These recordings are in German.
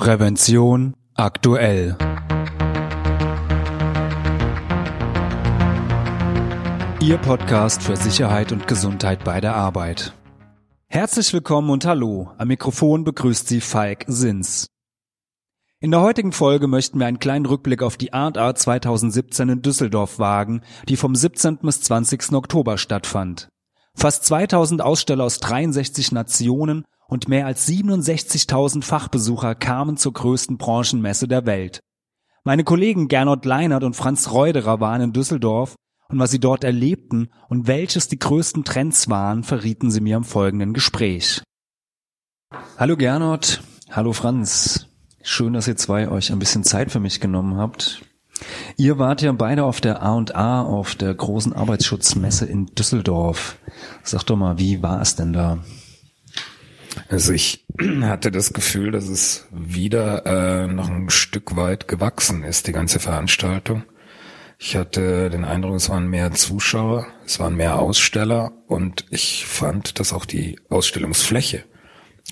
Prävention aktuell. Ihr Podcast für Sicherheit und Gesundheit bei der Arbeit. Herzlich willkommen und hallo. Am Mikrofon begrüßt Sie Falk Sins. In der heutigen Folge möchten wir einen kleinen Rückblick auf die Art Art 2017 in Düsseldorf wagen, die vom 17. bis 20. Oktober stattfand. Fast 2000 Aussteller aus 63 Nationen und mehr als 67.000 Fachbesucher kamen zur größten Branchenmesse der Welt. Meine Kollegen Gernot Leinert und Franz Reuderer waren in Düsseldorf und was sie dort erlebten und welches die größten Trends waren, verrieten sie mir im folgenden Gespräch. Hallo Gernot, hallo Franz. Schön, dass ihr zwei euch ein bisschen Zeit für mich genommen habt. Ihr wart ja beide auf der A&A, auf der großen Arbeitsschutzmesse in Düsseldorf. Sag doch mal, wie war es denn da? Also ich hatte das Gefühl, dass es wieder äh, noch ein Stück weit gewachsen ist, die ganze Veranstaltung. Ich hatte den Eindruck, es waren mehr Zuschauer, es waren mehr Aussteller und ich fand, dass auch die Ausstellungsfläche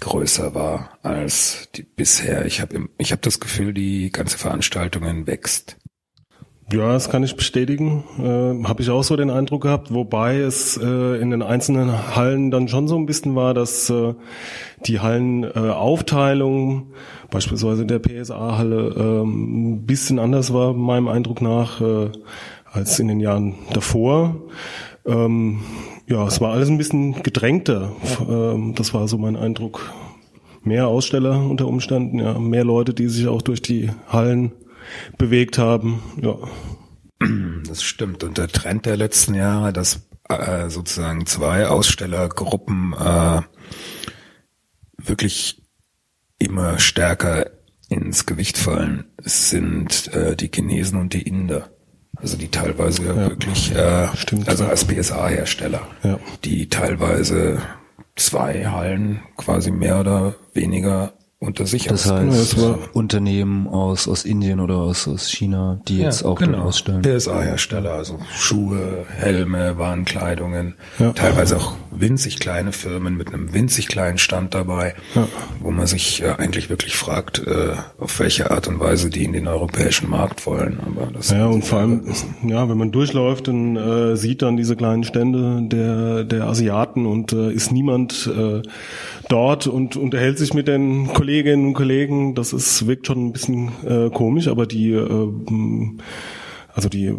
größer war als die bisher. Ich habe ich hab das Gefühl, die ganze Veranstaltung wächst. Ja, das kann ich bestätigen. Äh, Habe ich auch so den Eindruck gehabt, wobei es äh, in den einzelnen Hallen dann schon so ein bisschen war, dass äh, die Hallenaufteilung, äh, beispielsweise in der PSA-Halle, äh, ein bisschen anders war, meinem Eindruck nach, äh, als in den Jahren davor. Ähm, ja, es war alles ein bisschen gedrängter. Ähm, das war so mein Eindruck. Mehr Aussteller unter Umständen, ja, mehr Leute, die sich auch durch die Hallen bewegt haben. Ja. Das stimmt. Und der Trend der letzten Jahre, dass äh, sozusagen zwei Ausstellergruppen äh, wirklich immer stärker ins Gewicht fallen, sind äh, die Chinesen und die Inder. Also die teilweise ja, wirklich, äh, Stimmt, also als PSA-Hersteller, ja. die teilweise zwei Hallen quasi mehr oder weniger unter sich Das heißt, ja, Unternehmen aus, aus Indien oder aus, aus China, die ja, jetzt auch genau. ausstellen. PSA-Hersteller, also Schuhe, Helme, Warenkleidungen, ja. teilweise auch winzig kleine Firmen mit einem winzig kleinen Stand dabei, ja. wo man sich äh, eigentlich wirklich fragt, äh, auf welche Art und Weise die in den europäischen Markt wollen. Aber das ja, und vor allem, ja, wenn man durchläuft und äh, sieht dann diese kleinen Stände der, der Asiaten und äh, ist niemand äh, dort und unterhält sich mit den Kolleginnen und Kollegen. Das ist wirkt schon ein bisschen äh, komisch, aber die äh, also die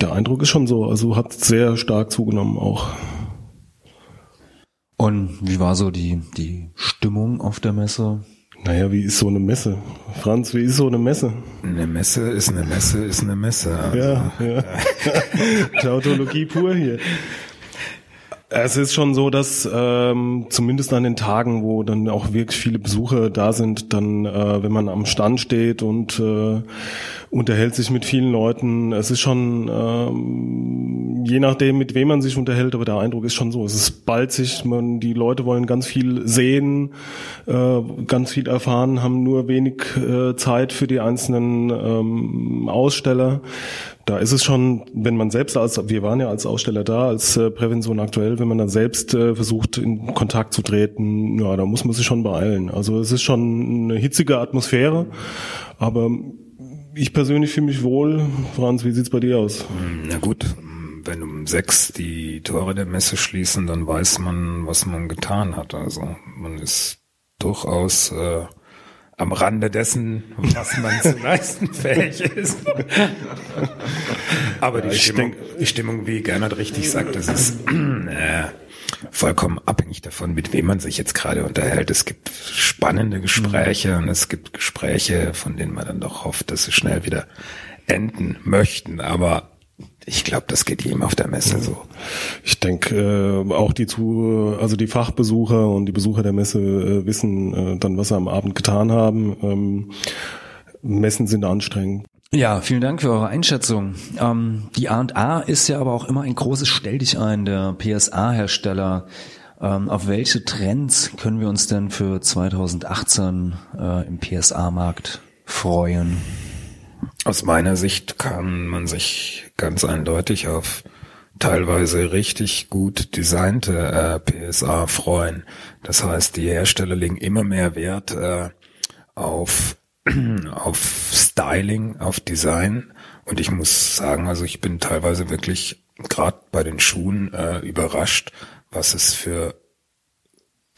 der Eindruck ist schon so, also hat sehr stark zugenommen auch. Und wie war so die die Stimmung auf der Messe? Naja, wie ist so eine Messe? Franz, wie ist so eine Messe? Eine Messe ist eine Messe ist eine Messe. Also. Ja, ja. Tautologie pur hier. Es ist schon so, dass ähm, zumindest an den Tagen, wo dann auch wirklich viele Besucher da sind, dann, äh, wenn man am Stand steht und äh, unterhält sich mit vielen Leuten, es ist schon, ähm, je nachdem, mit wem man sich unterhält, aber der Eindruck ist schon so, es ist bald sich, man, die Leute wollen ganz viel sehen, äh, ganz viel erfahren, haben nur wenig äh, Zeit für die einzelnen ähm, Aussteller da ist es schon, wenn man selbst als, wir waren ja als Aussteller da, als äh, Prävention aktuell, wenn man dann selbst äh, versucht, in Kontakt zu treten, ja, da muss man sich schon beeilen. Also es ist schon eine hitzige Atmosphäre, aber ich persönlich fühle mich wohl. Franz, wie sieht's bei dir aus? Na gut, wenn um sechs die Tore der Messe schließen, dann weiß man, was man getan hat. Also man ist durchaus äh, am Rande dessen, was man zu leisten fähig ist. Aber die, ja, Stimmung, die Stimmung, wie Gernot richtig sagt, das ist äh, vollkommen abhängig davon, mit wem man sich jetzt gerade unterhält. Es gibt spannende Gespräche und es gibt Gespräche, von denen man dann doch hofft, dass sie schnell wieder enden möchten. Aber ich glaube, das geht jedem auf der Messe so. Ich denke, äh, auch die zu, also die Fachbesucher und die Besucher der Messe äh, wissen äh, dann, was sie am Abend getan haben. Ähm, Messen sind anstrengend. Ja, vielen Dank für eure Einschätzung. Ähm, die A&A ist ja aber auch immer ein großes Stell dich ein der PSA-Hersteller. Ähm, auf welche Trends können wir uns denn für 2018 äh, im PSA-Markt freuen? Aus meiner Sicht kann man sich ganz eindeutig auf teilweise richtig gut designte äh, PSA freuen. Das heißt, die Hersteller legen immer mehr Wert äh, auf, auf Styling, auf Design. Und ich muss sagen, also ich bin teilweise wirklich gerade bei den Schuhen äh, überrascht, was es für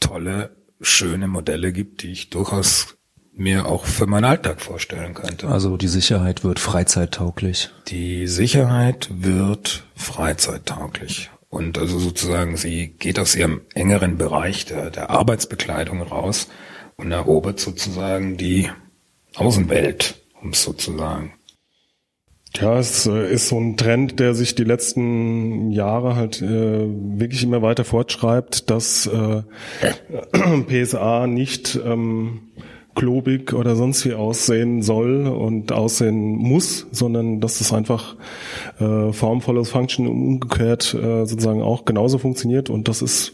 tolle, schöne Modelle gibt, die ich durchaus mir auch für meinen Alltag vorstellen könnte. Also die Sicherheit wird freizeittauglich. Die Sicherheit wird freizeittauglich. Und also sozusagen, sie geht aus ihrem engeren Bereich der, der Arbeitsbekleidung raus und erobert sozusagen die Außenwelt, um es so zu sagen. Ja, es äh, ist so ein Trend, der sich die letzten Jahre halt äh, wirklich immer weiter fortschreibt, dass äh, PSA nicht ähm, klobig oder sonst wie aussehen soll und aussehen muss, sondern dass es einfach äh, Form follows Function umgekehrt äh, sozusagen auch genauso funktioniert und das ist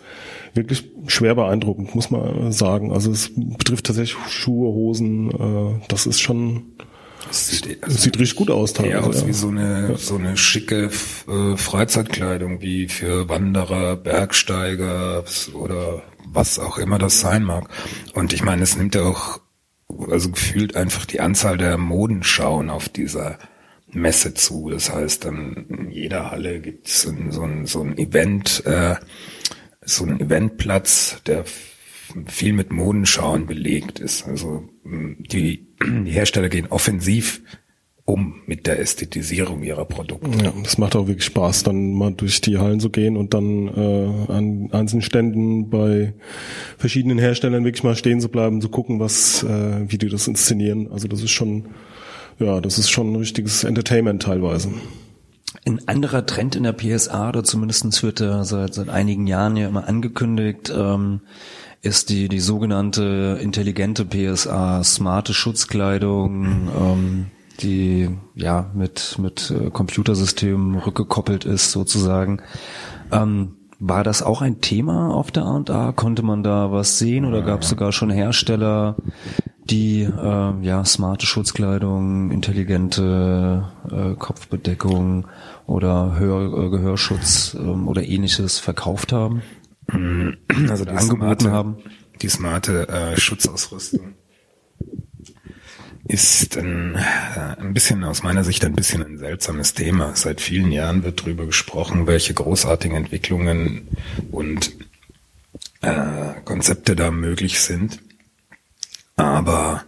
wirklich schwer beeindruckend, muss man sagen. Also es betrifft tatsächlich Schuhe, Hosen, äh, das ist schon sieht, also sieht richtig gut aus. Teilweise, aus ja. wie so eine, ja. so eine schicke äh, Freizeitkleidung, wie für Wanderer, Bergsteiger oder was auch immer das sein mag. Und ich meine, es nimmt ja auch, also gefühlt einfach die Anzahl der Modenschauen auf dieser Messe zu. Das heißt, dann in jeder Halle gibt es so, so, ein, so ein Event, äh, so ein Eventplatz, der viel mit Modenschauen belegt ist. Also die, die Hersteller gehen offensiv um mit der Ästhetisierung ihrer Produkte. Ja, das macht auch wirklich Spaß, dann mal durch die Hallen zu gehen und dann äh, an einzelnen Ständen bei verschiedenen Herstellern wirklich mal stehen zu bleiben, zu gucken, was, äh, wie die das inszenieren. Also das ist schon, ja, das ist schon ein richtiges Entertainment teilweise. Ein anderer Trend in der PSA, oder zumindest wird er seit, seit einigen Jahren ja immer angekündigt, ähm, ist die, die sogenannte intelligente PSA, smarte Schutzkleidung, ähm, die ja mit, mit äh, Computersystemen rückgekoppelt ist sozusagen. Ähm, war das auch ein Thema auf der A&A? Konnte man da was sehen oder gab es sogar schon Hersteller, die äh, ja smarte Schutzkleidung, intelligente äh, Kopfbedeckung oder Hör, äh, Gehörschutz ähm, oder ähnliches verkauft haben? Also die angeboten smarte, haben. Die smarte äh, Schutzausrüstung ist ein, äh, ein bisschen aus meiner Sicht ein bisschen ein seltsames Thema. Seit vielen Jahren wird darüber gesprochen, welche großartigen Entwicklungen und äh, Konzepte da möglich sind. Aber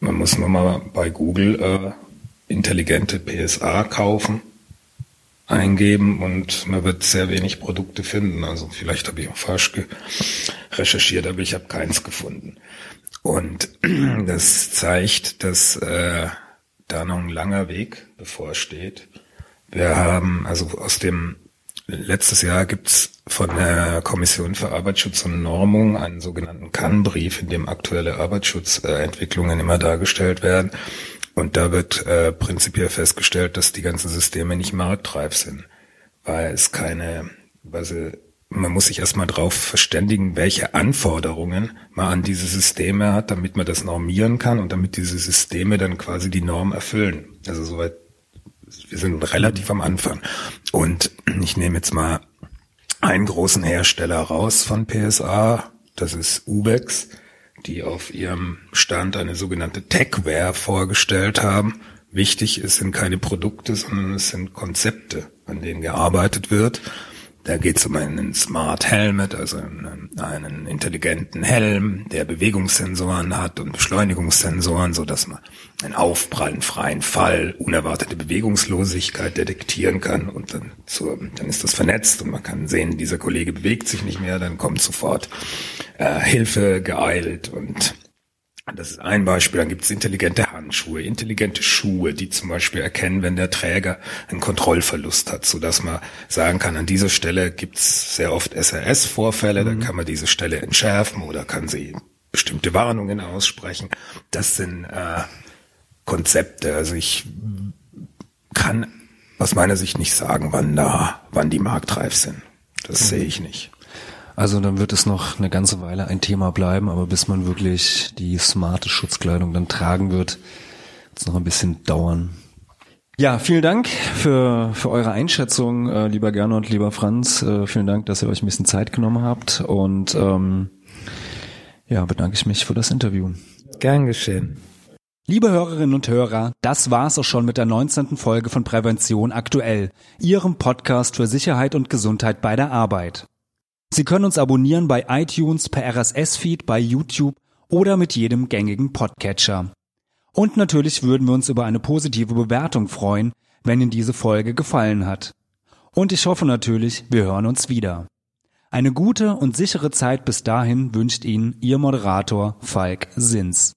man muss nur mal bei Google äh, intelligente PSA kaufen eingeben und man wird sehr wenig Produkte finden. Also vielleicht habe ich auch falsch recherchiert, aber ich habe keins gefunden. Und das zeigt, dass äh, da noch ein langer Weg bevorsteht. Wir haben also aus dem letztes Jahr gibt's von der Kommission für Arbeitsschutz und Normung einen sogenannten Kannbrief, in dem aktuelle Arbeitsschutzentwicklungen immer dargestellt werden. Und da wird äh, prinzipiell festgestellt, dass die ganzen Systeme nicht marktreif sind, weil es keine, weil sie, man muss sich erstmal drauf verständigen, welche Anforderungen man an diese Systeme hat, damit man das normieren kann und damit diese Systeme dann quasi die Norm erfüllen. Also soweit, wir sind relativ am Anfang. Und ich nehme jetzt mal einen großen Hersteller raus von PSA, das ist Ubex die auf ihrem Stand eine sogenannte Techware vorgestellt haben. Wichtig, es sind keine Produkte, sondern es sind Konzepte, an denen gearbeitet wird. Da geht es um einen Smart Helmet, also einen, intelligenten Helm, der Bewegungssensoren hat und Beschleunigungssensoren, so dass man einen aufprallen freien Fall, unerwartete Bewegungslosigkeit detektieren kann und dann, zur, dann ist das vernetzt und man kann sehen, dieser Kollege bewegt sich nicht mehr, dann kommt sofort äh, Hilfe geeilt und das ist ein Beispiel. Dann gibt es intelligente Handschuhe, intelligente Schuhe, die zum Beispiel erkennen, wenn der Träger einen Kontrollverlust hat, so dass man sagen kann, an dieser Stelle gibt es sehr oft SRS-Vorfälle, mhm. dann kann man diese Stelle entschärfen oder kann sie bestimmte Warnungen aussprechen. Das sind äh, Konzepte. Also ich kann aus meiner Sicht nicht sagen, wann da, wann die marktreif sind. Das mhm. sehe ich nicht. Also dann wird es noch eine ganze Weile ein Thema bleiben, aber bis man wirklich die smarte Schutzkleidung dann tragen wird, wird es noch ein bisschen dauern. Ja, vielen Dank für, für eure Einschätzung, äh, lieber Gernot, lieber Franz. Äh, vielen Dank, dass ihr euch ein bisschen Zeit genommen habt. Und ähm, Ja, bedanke ich mich für das Interview. Gern geschehen. Liebe Hörerinnen und Hörer, das war's auch schon mit der 19. Folge von Prävention aktuell, Ihrem Podcast für Sicherheit und Gesundheit bei der Arbeit. Sie können uns abonnieren bei iTunes, per RSS-Feed, bei YouTube oder mit jedem gängigen Podcatcher. Und natürlich würden wir uns über eine positive Bewertung freuen, wenn Ihnen diese Folge gefallen hat. Und ich hoffe natürlich, wir hören uns wieder. Eine gute und sichere Zeit bis dahin wünscht Ihnen Ihr Moderator Falk Sins.